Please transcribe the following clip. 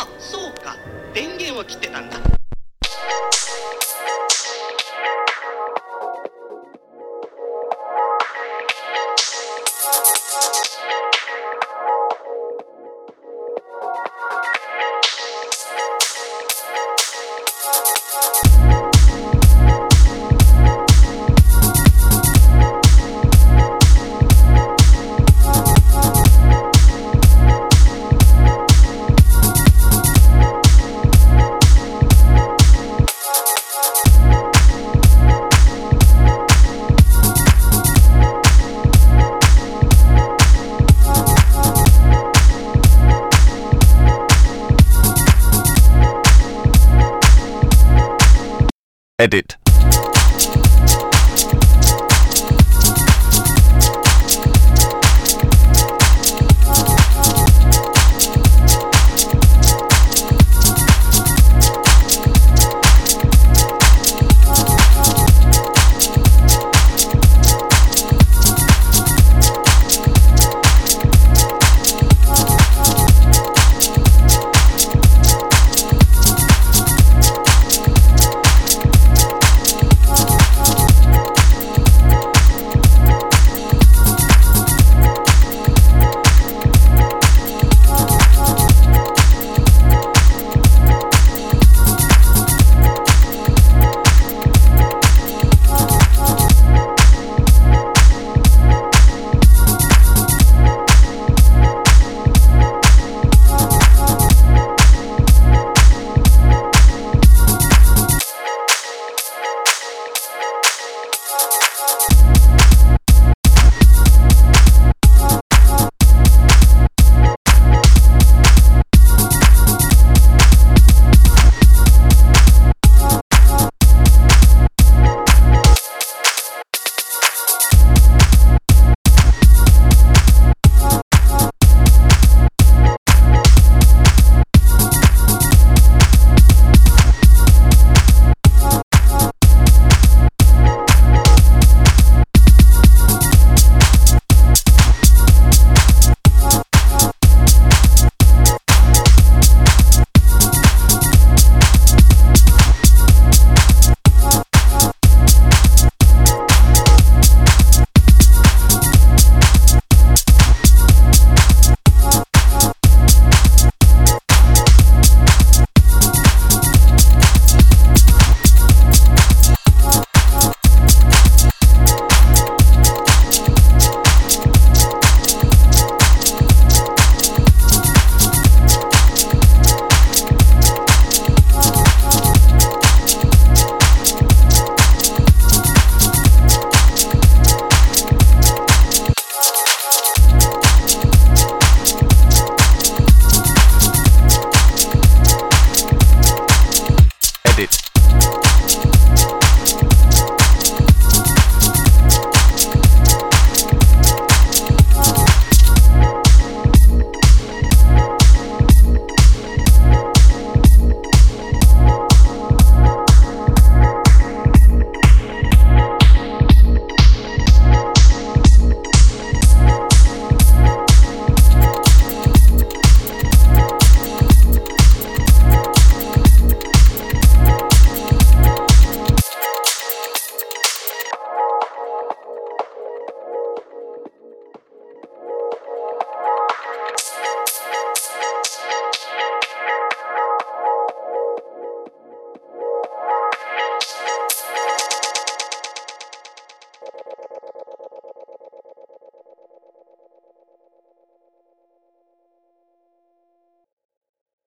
あそうか。電源を切ってたんだ。Edit.